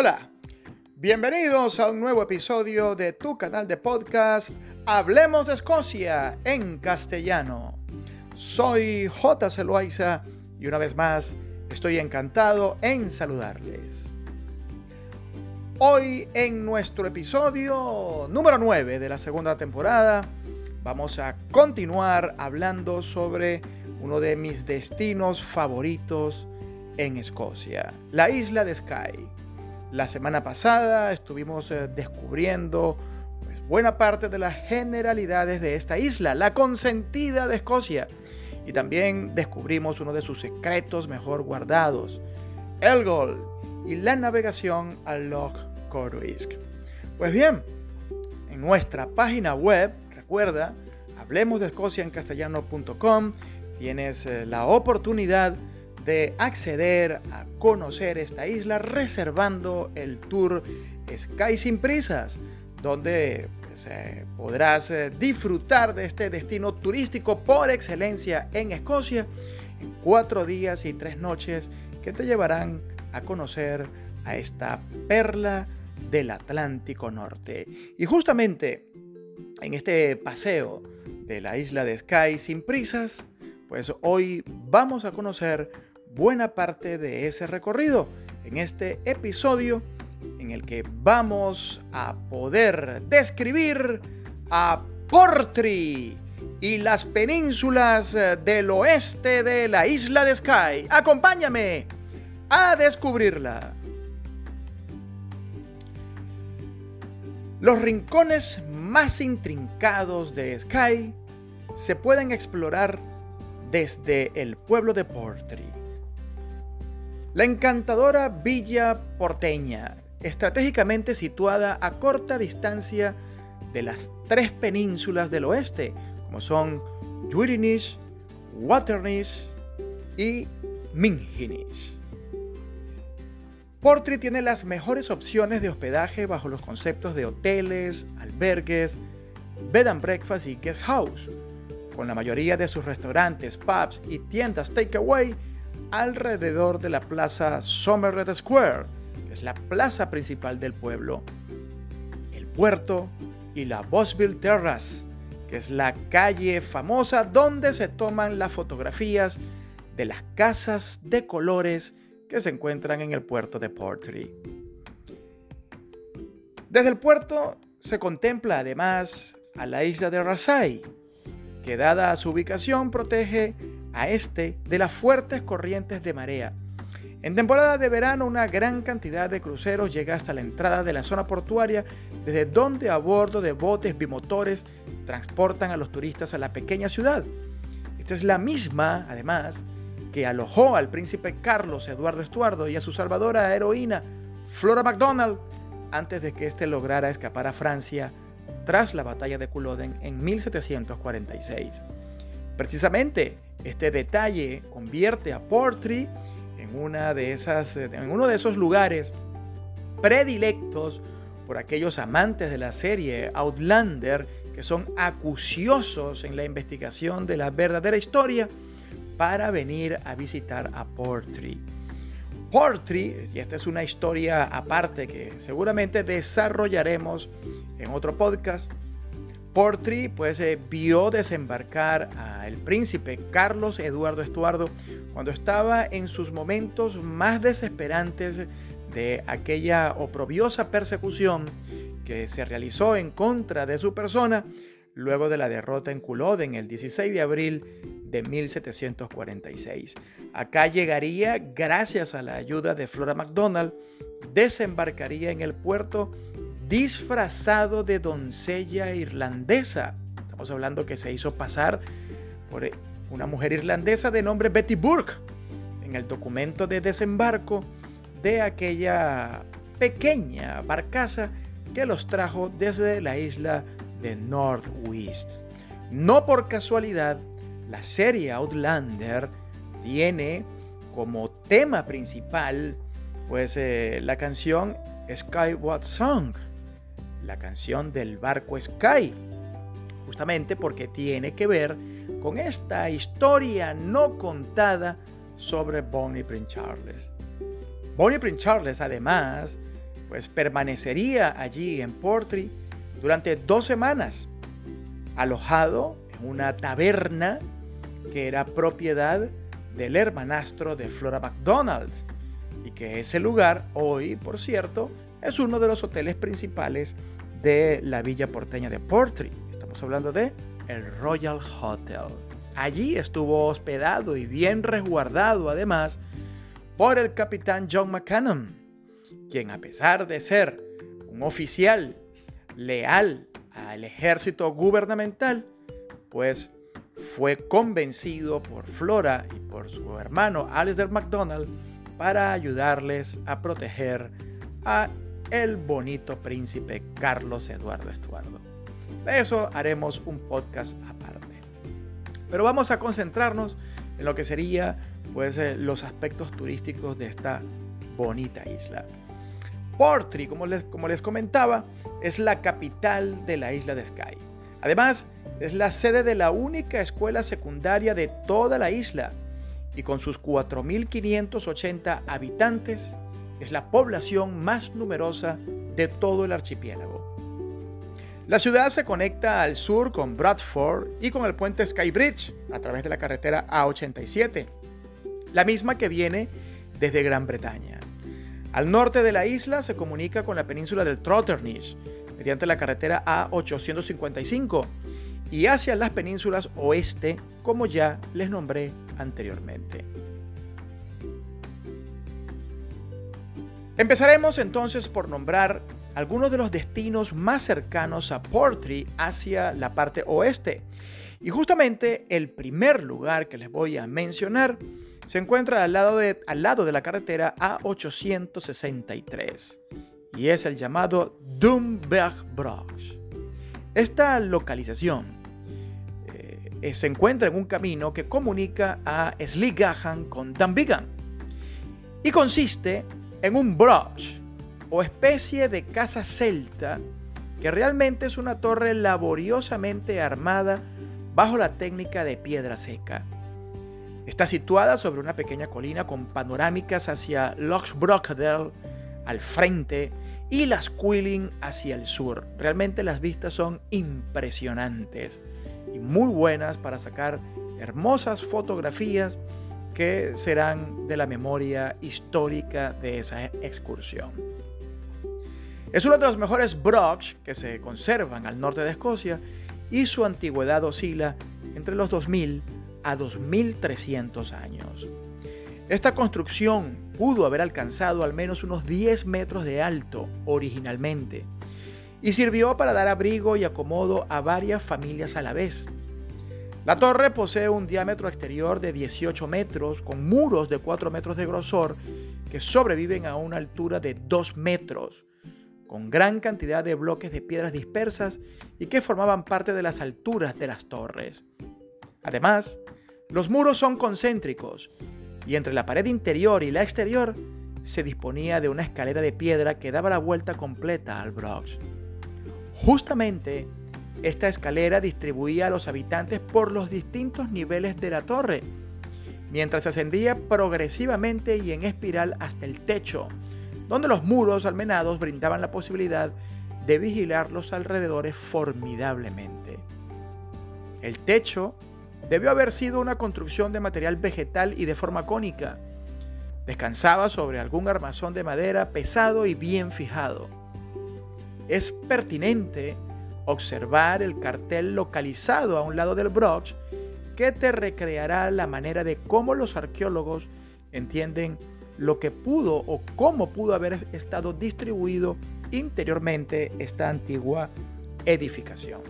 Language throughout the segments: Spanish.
Hola, bienvenidos a un nuevo episodio de tu canal de podcast Hablemos de Escocia en castellano. Soy J. Celoaiza y una vez más estoy encantado en saludarles. Hoy en nuestro episodio número 9 de la segunda temporada vamos a continuar hablando sobre uno de mis destinos favoritos en Escocia, la isla de Skye. La semana pasada estuvimos eh, descubriendo pues, buena parte de las generalidades de esta isla, la consentida de Escocia. Y también descubrimos uno de sus secretos mejor guardados, el gol y la navegación al Loch Corruisk. Pues bien, en nuestra página web, recuerda, hablemos de Escocia en castellano.com, tienes eh, la oportunidad de acceder a conocer esta isla reservando el tour Sky sin prisas, donde pues, eh, podrás eh, disfrutar de este destino turístico por excelencia en Escocia en cuatro días y tres noches que te llevarán a conocer a esta perla del Atlántico Norte. Y justamente en este paseo de la isla de Sky sin prisas, pues hoy vamos a conocer buena parte de ese recorrido en este episodio en el que vamos a poder describir a Portree y las penínsulas del oeste de la isla de Skye. Acompáñame a descubrirla. Los rincones más intrincados de Skye se pueden explorar desde el pueblo de Portree. La encantadora Villa Porteña, estratégicamente situada a corta distancia de las tres penínsulas del oeste, como son Juirinis, Waternis y Minginis. Portree tiene las mejores opciones de hospedaje bajo los conceptos de hoteles, albergues, bed and breakfast y guest house, con la mayoría de sus restaurantes, pubs y tiendas takeaway alrededor de la plaza Somerset Square, que es la plaza principal del pueblo, el puerto y la Bosville Terrace, que es la calle famosa donde se toman las fotografías de las casas de colores que se encuentran en el puerto de Portree. Desde el puerto se contempla además a la isla de Rasai, que dada su ubicación protege a este de las fuertes corrientes de marea. En temporada de verano una gran cantidad de cruceros llega hasta la entrada de la zona portuaria, desde donde a bordo de botes bimotores transportan a los turistas a la pequeña ciudad. Esta es la misma, además, que alojó al príncipe Carlos Eduardo Estuardo y a su salvadora heroína Flora MacDonald antes de que éste lograra escapar a Francia tras la batalla de Culloden en 1746. Precisamente, este detalle convierte a Portree en, una de esas, en uno de esos lugares predilectos por aquellos amantes de la serie Outlander que son acuciosos en la investigación de la verdadera historia para venir a visitar a Portree. Portree, y esta es una historia aparte que seguramente desarrollaremos en otro podcast, Portree pues eh, vio desembarcar al príncipe Carlos Eduardo Estuardo cuando estaba en sus momentos más desesperantes de aquella oprobiosa persecución que se realizó en contra de su persona luego de la derrota en Culloden el 16 de abril de 1746. Acá llegaría, gracias a la ayuda de Flora MacDonald, desembarcaría en el puerto disfrazado de doncella irlandesa. Estamos hablando que se hizo pasar por eh, una mujer irlandesa de nombre Betty Burke en el documento de desembarco de aquella pequeña barcaza que los trajo desde la isla de Northwest. No por casualidad, la serie Outlander tiene como tema principal pues eh, la canción Skyward Song la canción del barco Sky, justamente porque tiene que ver con esta historia no contada sobre Bonnie Prince Charles. Bonnie Prince Charles además pues permanecería allí en Portree durante dos semanas, alojado en una taberna que era propiedad del hermanastro de Flora MacDonald y que ese lugar hoy, por cierto, es uno de los hoteles principales de la villa porteña de Portree. Estamos hablando de el Royal Hotel. Allí estuvo hospedado y bien resguardado además por el capitán John McCannon, quien a pesar de ser un oficial leal al ejército gubernamental, pues fue convencido por Flora y por su hermano Alistair MacDonald para ayudarles a proteger a el bonito príncipe Carlos Eduardo Estuardo. De eso haremos un podcast aparte. Pero vamos a concentrarnos en lo que sería pues eh, los aspectos turísticos de esta bonita isla. Portree, como les, como les comentaba, es la capital de la isla de Skye. Además, es la sede de la única escuela secundaria de toda la isla y con sus 4.580 habitantes es la población más numerosa de todo el archipiélago. La ciudad se conecta al sur con Bradford y con el puente Skybridge a través de la carretera A87, la misma que viene desde Gran Bretaña. Al norte de la isla se comunica con la península del Trotternish mediante la carretera A855 y hacia las penínsulas oeste, como ya les nombré anteriormente. Empezaremos entonces por nombrar algunos de los destinos más cercanos a Portree hacia la parte oeste. Y justamente el primer lugar que les voy a mencionar se encuentra al lado de, al lado de la carretera A863 y es el llamado Dumberg-Broch. Esta localización eh, se encuentra en un camino que comunica a Sligahan con Dunbigan y consiste en un broch o especie de casa celta que realmente es una torre laboriosamente armada bajo la técnica de piedra seca. Está situada sobre una pequeña colina con panorámicas hacia Lochbrockdale al frente y las Quilling hacia el sur. Realmente las vistas son impresionantes y muy buenas para sacar hermosas fotografías que serán de la memoria histórica de esa excursión. Es uno de los mejores broch que se conservan al norte de Escocia y su antigüedad oscila entre los 2000 a 2300 años. Esta construcción pudo haber alcanzado al menos unos 10 metros de alto originalmente y sirvió para dar abrigo y acomodo a varias familias a la vez. La torre posee un diámetro exterior de 18 metros con muros de 4 metros de grosor que sobreviven a una altura de 2 metros, con gran cantidad de bloques de piedras dispersas y que formaban parte de las alturas de las torres. Además, los muros son concéntricos y entre la pared interior y la exterior se disponía de una escalera de piedra que daba la vuelta completa al Brox. Justamente, esta escalera distribuía a los habitantes por los distintos niveles de la torre, mientras ascendía progresivamente y en espiral hasta el techo, donde los muros almenados brindaban la posibilidad de vigilar los alrededores formidablemente. El techo debió haber sido una construcción de material vegetal y de forma cónica. Descansaba sobre algún armazón de madera pesado y bien fijado es pertinente observar el cartel localizado a un lado del broch que te recreará la manera de cómo los arqueólogos entienden lo que pudo o cómo pudo haber estado distribuido interiormente esta antigua edificación.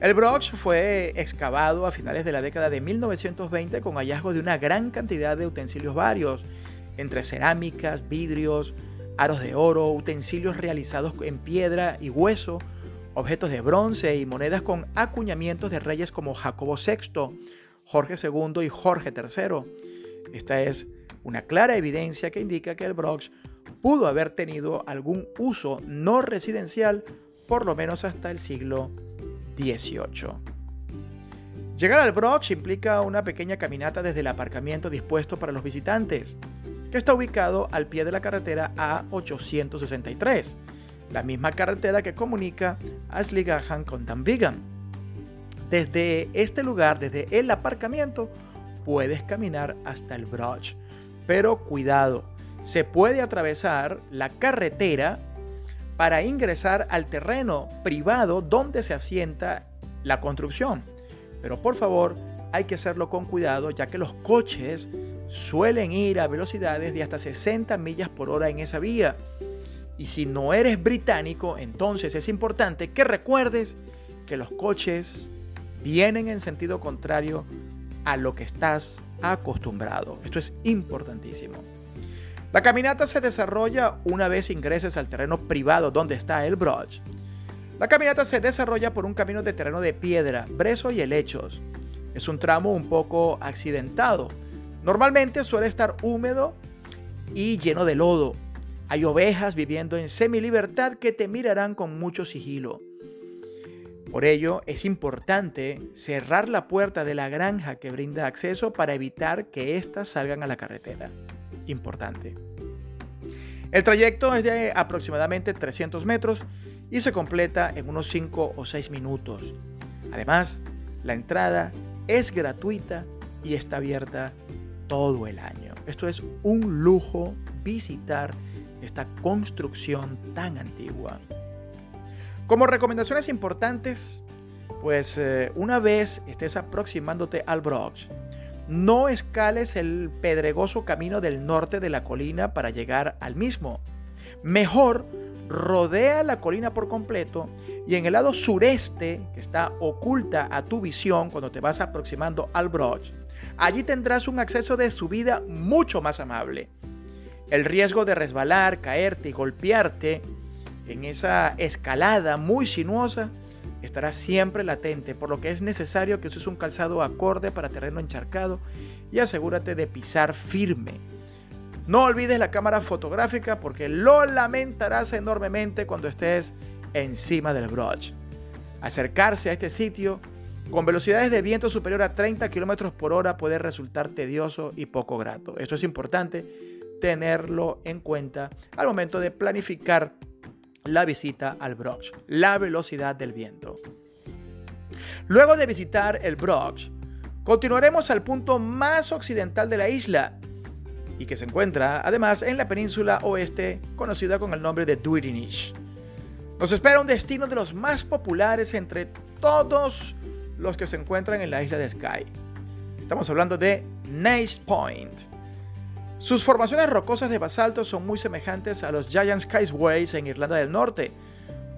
El broch fue excavado a finales de la década de 1920 con hallazgos de una gran cantidad de utensilios varios, entre cerámicas, vidrios, aros de oro, utensilios realizados en piedra y hueso, objetos de bronce y monedas con acuñamientos de reyes como Jacobo VI, Jorge II y Jorge III. Esta es una clara evidencia que indica que el Broch pudo haber tenido algún uso no residencial por lo menos hasta el siglo XVIII. Llegar al Broch implica una pequeña caminata desde el aparcamiento dispuesto para los visitantes. Que está ubicado al pie de la carretera A863, la misma carretera que comunica a Sligahan con Danvigan. Desde este lugar, desde el aparcamiento, puedes caminar hasta el Broch. Pero cuidado, se puede atravesar la carretera para ingresar al terreno privado donde se asienta la construcción. Pero por favor, hay que hacerlo con cuidado ya que los coches suelen ir a velocidades de hasta 60 millas por hora en esa vía. Y si no eres británico, entonces es importante que recuerdes que los coches vienen en sentido contrario a lo que estás acostumbrado. Esto es importantísimo. La caminata se desarrolla una vez ingreses al terreno privado donde está el broch. La caminata se desarrolla por un camino de terreno de piedra, brezo y helechos. Es un tramo un poco accidentado. Normalmente suele estar húmedo y lleno de lodo. Hay ovejas viviendo en semi-libertad que te mirarán con mucho sigilo. Por ello, es importante cerrar la puerta de la granja que brinda acceso para evitar que éstas salgan a la carretera. Importante. El trayecto es de aproximadamente 300 metros y se completa en unos 5 o 6 minutos. Además, la entrada es gratuita y está abierta todo el año. Esto es un lujo visitar esta construcción tan antigua. Como recomendaciones importantes, pues eh, una vez estés aproximándote al Broch, no escales el pedregoso camino del norte de la colina para llegar al mismo. Mejor rodea la colina por completo y en el lado sureste, que está oculta a tu visión cuando te vas aproximando al Broch, allí tendrás un acceso de subida mucho más amable. El riesgo de resbalar, caerte y golpearte en esa escalada muy sinuosa estará siempre latente, por lo que es necesario que uses un calzado acorde para terreno encharcado y asegúrate de pisar firme. No olvides la cámara fotográfica porque lo lamentarás enormemente cuando estés encima del broch. Acercarse a este sitio con velocidades de viento superior a 30 km por hora puede resultar tedioso y poco grato. Esto es importante tenerlo en cuenta al momento de planificar la visita al Broch, la velocidad del viento. Luego de visitar el Broch, continuaremos al punto más occidental de la isla y que se encuentra además en la península oeste conocida con el nombre de Duirinish. Nos espera un destino de los más populares entre todos los que se encuentran en la isla de Skye. Estamos hablando de Nice Point. Sus formaciones rocosas de basalto son muy semejantes a los Giant Skyways en Irlanda del Norte,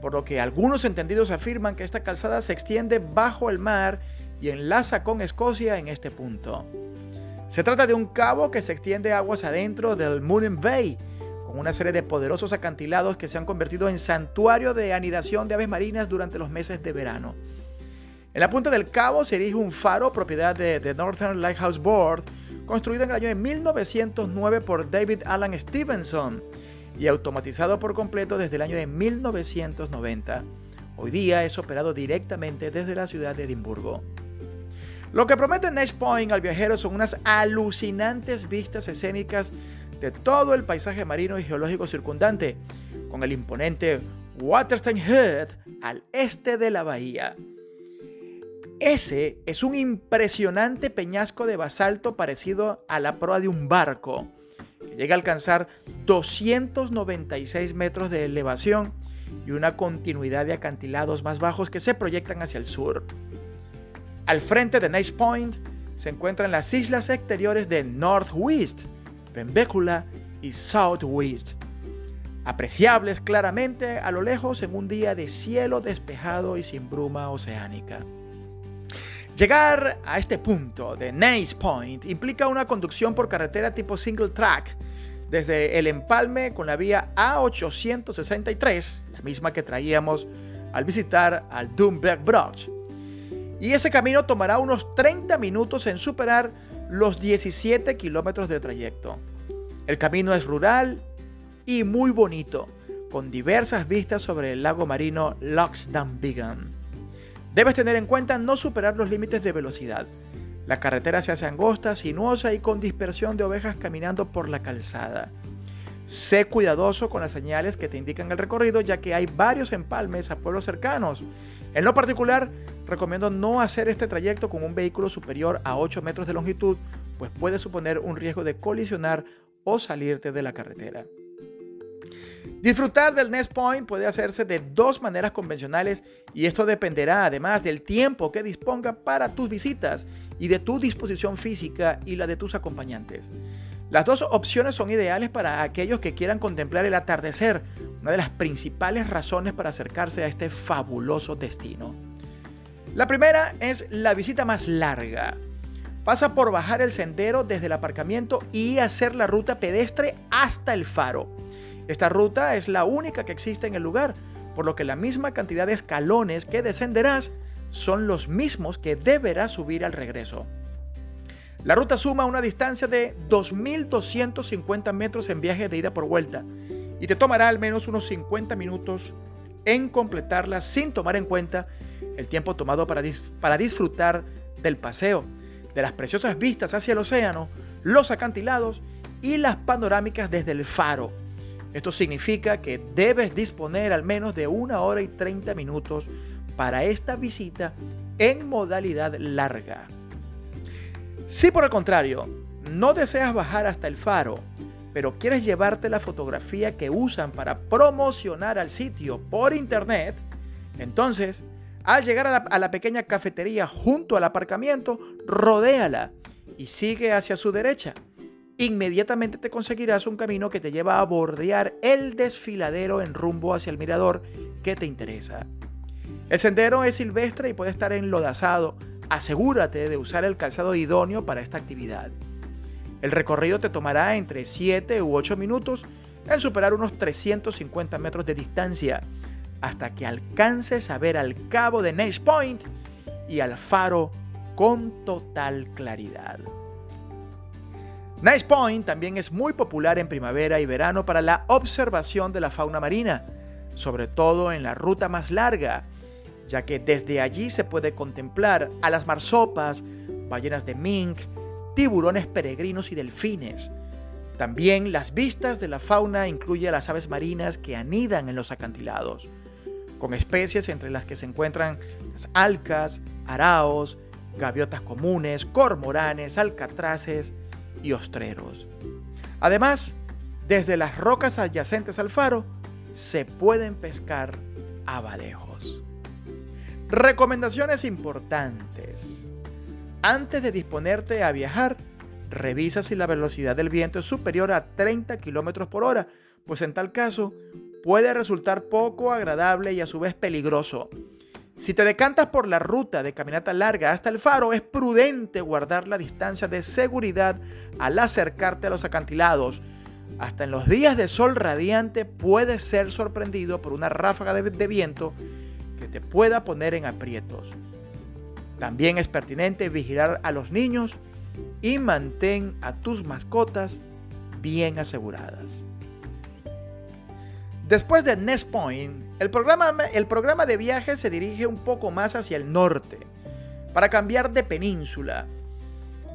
por lo que algunos entendidos afirman que esta calzada se extiende bajo el mar y enlaza con Escocia en este punto. Se trata de un cabo que se extiende aguas adentro del Moon Bay, con una serie de poderosos acantilados que se han convertido en santuario de anidación de aves marinas durante los meses de verano. En la punta del cabo se erige un faro propiedad de The Northern Lighthouse Board, construido en el año de 1909 por David Alan Stevenson y automatizado por completo desde el año de 1990. Hoy día es operado directamente desde la ciudad de Edimburgo. Lo que promete Nash Point al viajero son unas alucinantes vistas escénicas de todo el paisaje marino y geológico circundante, con el imponente Waterstein Head al este de la bahía. Ese es un impresionante peñasco de basalto parecido a la proa de un barco, que llega a alcanzar 296 metros de elevación y una continuidad de acantilados más bajos que se proyectan hacia el sur. Al frente de Nice Point se encuentran las islas exteriores de Northwest, Pembecula y Southwest, apreciables claramente a lo lejos en un día de cielo despejado y sin bruma oceánica. Llegar a este punto de Nice Point implica una conducción por carretera tipo single track desde el empalme con la vía A863, la misma que traíamos al visitar al Doomberg Broch. Y ese camino tomará unos 30 minutos en superar los 17 kilómetros de trayecto. El camino es rural y muy bonito, con diversas vistas sobre el lago marino Lochs Bigan. Debes tener en cuenta no superar los límites de velocidad. La carretera se hace angosta, sinuosa y con dispersión de ovejas caminando por la calzada. Sé cuidadoso con las señales que te indican el recorrido, ya que hay varios empalmes a pueblos cercanos. En lo particular, recomiendo no hacer este trayecto con un vehículo superior a 8 metros de longitud, pues puede suponer un riesgo de colisionar o salirte de la carretera. Disfrutar del Nest Point puede hacerse de dos maneras convencionales y esto dependerá además del tiempo que disponga para tus visitas y de tu disposición física y la de tus acompañantes. Las dos opciones son ideales para aquellos que quieran contemplar el atardecer, una de las principales razones para acercarse a este fabuloso destino. La primera es la visita más larga. Pasa por bajar el sendero desde el aparcamiento y hacer la ruta pedestre hasta el faro. Esta ruta es la única que existe en el lugar, por lo que la misma cantidad de escalones que descenderás son los mismos que deberás subir al regreso. La ruta suma una distancia de 2.250 metros en viaje de ida por vuelta y te tomará al menos unos 50 minutos en completarla sin tomar en cuenta el tiempo tomado para, para disfrutar del paseo, de las preciosas vistas hacia el océano, los acantilados y las panorámicas desde el faro, esto significa que debes disponer al menos de una hora y 30 minutos para esta visita en modalidad larga. Si por el contrario no deseas bajar hasta el faro, pero quieres llevarte la fotografía que usan para promocionar al sitio por internet, entonces, al llegar a la, a la pequeña cafetería junto al aparcamiento, rodéala y sigue hacia su derecha inmediatamente te conseguirás un camino que te lleva a bordear el desfiladero en rumbo hacia el mirador que te interesa. El sendero es silvestre y puede estar enlodazado. Asegúrate de usar el calzado idóneo para esta actividad. El recorrido te tomará entre 7 u 8 minutos en superar unos 350 metros de distancia hasta que alcances a ver al cabo de Nace Point y al faro con total claridad. Nice Point también es muy popular en primavera y verano para la observación de la fauna marina, sobre todo en la ruta más larga, ya que desde allí se puede contemplar a las marsopas, ballenas de mink, tiburones peregrinos y delfines. También las vistas de la fauna incluye a las aves marinas que anidan en los acantilados, con especies entre las que se encuentran las alcas, araos, gaviotas comunes, cormoranes, alcatraces, y ostreros. Además, desde las rocas adyacentes al faro se pueden pescar abadejos. Recomendaciones importantes. Antes de disponerte a viajar, revisa si la velocidad del viento es superior a 30 km por hora, pues en tal caso puede resultar poco agradable y a su vez peligroso. Si te decantas por la ruta de caminata larga hasta el faro, es prudente guardar la distancia de seguridad al acercarte a los acantilados. Hasta en los días de sol radiante puedes ser sorprendido por una ráfaga de, viento que te pueda poner en aprietos. También es pertinente vigilar a los niños y mantén a tus mascotas bien aseguradas. Después de Nest Point, el programa, el programa de viaje se dirige un poco más hacia el norte, para cambiar de península.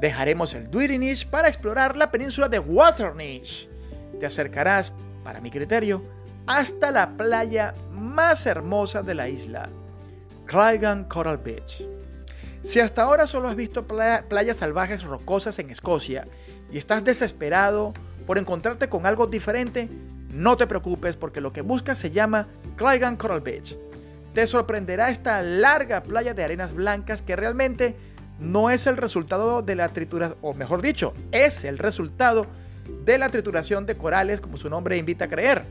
Dejaremos el Duirinish para explorar la península de Waternish. Te acercarás, para mi criterio, hasta la playa más hermosa de la isla, Clygan Coral Beach. Si hasta ahora solo has visto playas salvajes rocosas en Escocia y estás desesperado por encontrarte con algo diferente, no te preocupes porque lo que buscas se llama Clygan Coral Beach. Te sorprenderá esta larga playa de arenas blancas que realmente no es el resultado de la trituración, o mejor dicho, es el resultado de la trituración de corales como su nombre invita a creer.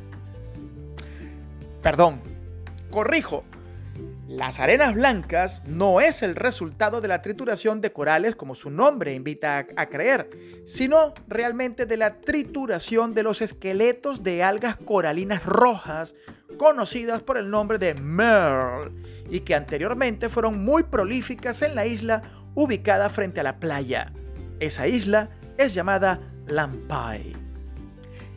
Perdón, corrijo, las arenas blancas no es el resultado de la trituración de corales como su nombre invita a, creer, sino realmente de la trituración de los esqueletos de algas coralinas rojas conocidas por el nombre de Merle y que anteriormente fueron muy prolíficas en la isla ubicada frente a la playa. Esa isla es llamada Lampai.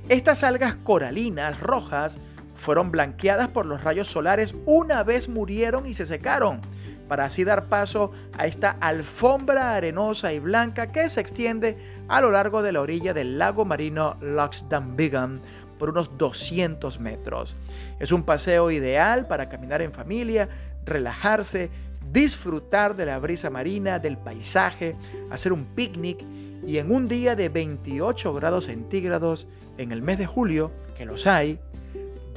Estas algas coralinas rojas fueron blanqueadas por los rayos solares una vez murieron y se secaron, para así dar paso a esta alfombra arenosa y blanca que se extiende a lo largo de la orilla del lago marino Loxdambigan por unos 200 metros. Es un paseo ideal para caminar en familia, relajarse, disfrutar de la brisa marina, del paisaje, hacer un picnic y en un día de 28 grados centígrados en el mes de julio, que los hay,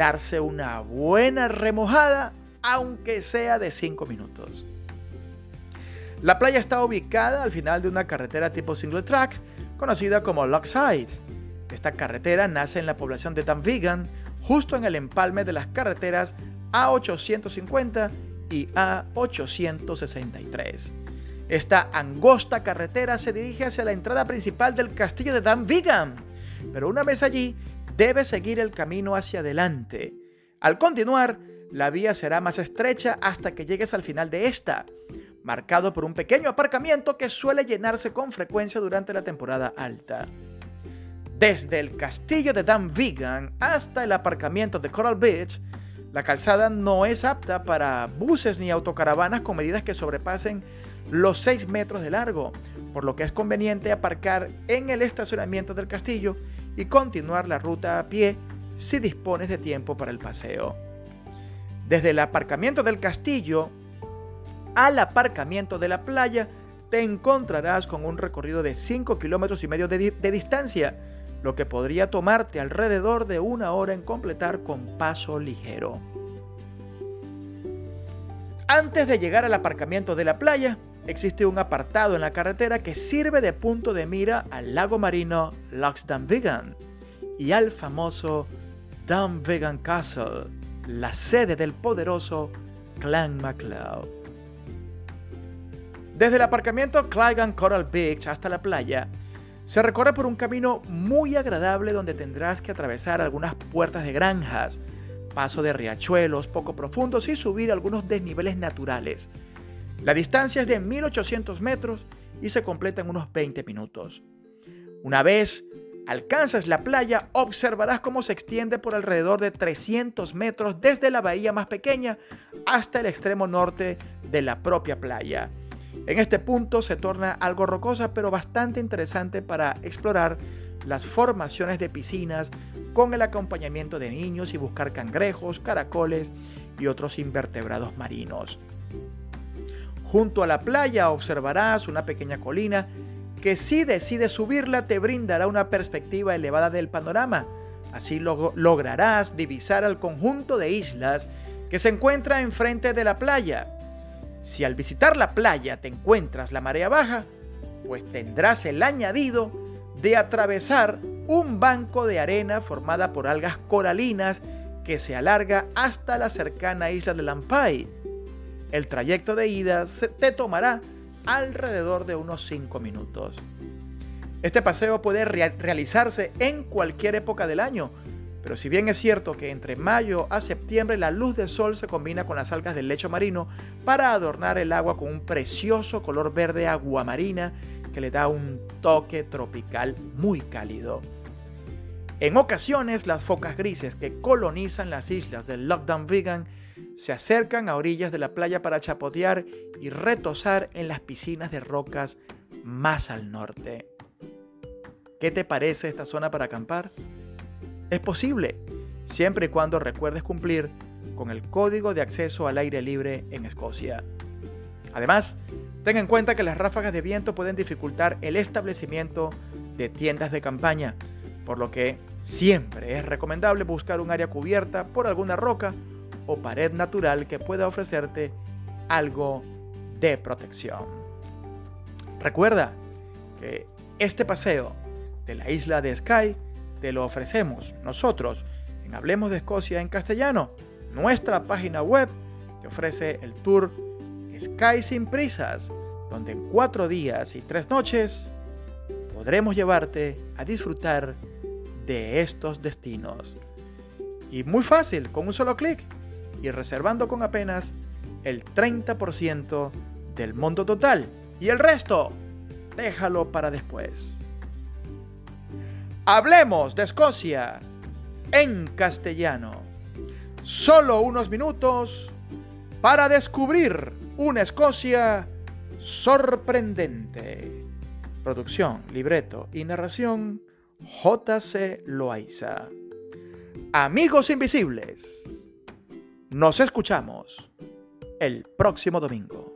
darse una buena remojada, aunque sea de 5 minutos. La playa está ubicada al final de una carretera tipo single track, conocida como Lockside. Esta carretera nace en la población de Dunvegan, justo en el empalme de las carreteras A850 y A863. Esta angosta carretera se dirige hacia la entrada principal del castillo de Dunvegan, pero una vez allí debe seguir el camino hacia adelante. Al continuar, la vía será más estrecha hasta que llegues al final de esta, marcado por un pequeño aparcamiento que suele llenarse con frecuencia durante la temporada alta. Desde el castillo de Dunvegan hasta el aparcamiento de Coral Beach, la calzada no es apta para buses ni autocaravanas con medidas que sobrepasen los 6 metros de largo, por lo que es conveniente aparcar en el estacionamiento del castillo y continuar la ruta a pie si dispones de tiempo para el paseo. Desde el aparcamiento del castillo al aparcamiento de la playa te encontrarás con un recorrido de 5 kilómetros y medio de, de distancia, lo que podría tomarte alrededor de una hora en completar con paso ligero. Antes de llegar al aparcamiento de la playa, existe un apartado en la carretera que sirve de punto de mira al lago marino Loxdamvigan y al famoso Dunvegan Castle, la sede del poderoso Clan MacLeod. Desde el aparcamiento Clygan Coral Beach hasta la playa, se recorre por un camino muy agradable donde tendrás que atravesar algunas puertas de granjas, paso de riachuelos poco profundos y subir algunos desniveles naturales. La distancia es de 1800 metros y se completa en unos 20 minutos. Una vez alcanzas la playa, observarás cómo se extiende por alrededor de 300 metros desde la bahía más pequeña hasta el extremo norte de la propia playa. En este punto se torna algo rocosa, pero bastante interesante para explorar las formaciones de piscinas con el acompañamiento de niños y buscar cangrejos, caracoles y otros invertebrados marinos. Junto a la playa observarás una pequeña colina que si decides subirla te brindará una perspectiva elevada del panorama. Así lograrás divisar al conjunto de islas que se encuentra enfrente de la playa si al visitar la playa te encuentras la marea baja, pues tendrás el añadido de atravesar un banco de arena formada por algas coralinas que se alarga hasta la cercana isla de Lampai. El trayecto de ida te tomará alrededor de unos 5 minutos. Este paseo puede realizarse en cualquier época del año, pero si bien es cierto que entre mayo a septiembre la luz del sol se combina con las algas del lecho marino para adornar el agua con un precioso color verde aguamarina que le da un toque tropical muy cálido. En ocasiones las focas grises que colonizan las islas del Lockdown Vegan se acercan a orillas de la playa para chapotear y retosar en las piscinas de rocas más al norte. ¿Qué te parece esta zona para acampar? Es posible, siempre y cuando recuerdes cumplir con el código de acceso al aire libre en Escocia. Además, ten en cuenta que las ráfagas de viento pueden dificultar el establecimiento de tiendas de campaña, por lo que siempre es recomendable buscar un área cubierta por alguna roca o pared natural que pueda ofrecerte algo de protección. Recuerda que este paseo de la isla de Skye te lo ofrecemos nosotros en Hablemos de Escocia en castellano. Nuestra página web te ofrece el tour Sky sin prisas, donde en cuatro días y tres noches podremos llevarte a disfrutar de estos destinos. Y muy fácil, con un solo clic y reservando con apenas el 30% del monto total. Y el resto, déjalo para después. Hablemos de Escocia en castellano. Solo unos minutos para descubrir una Escocia sorprendente. Producción, libreto y narración, J.C. Loaiza. Amigos invisibles, nos escuchamos el próximo domingo.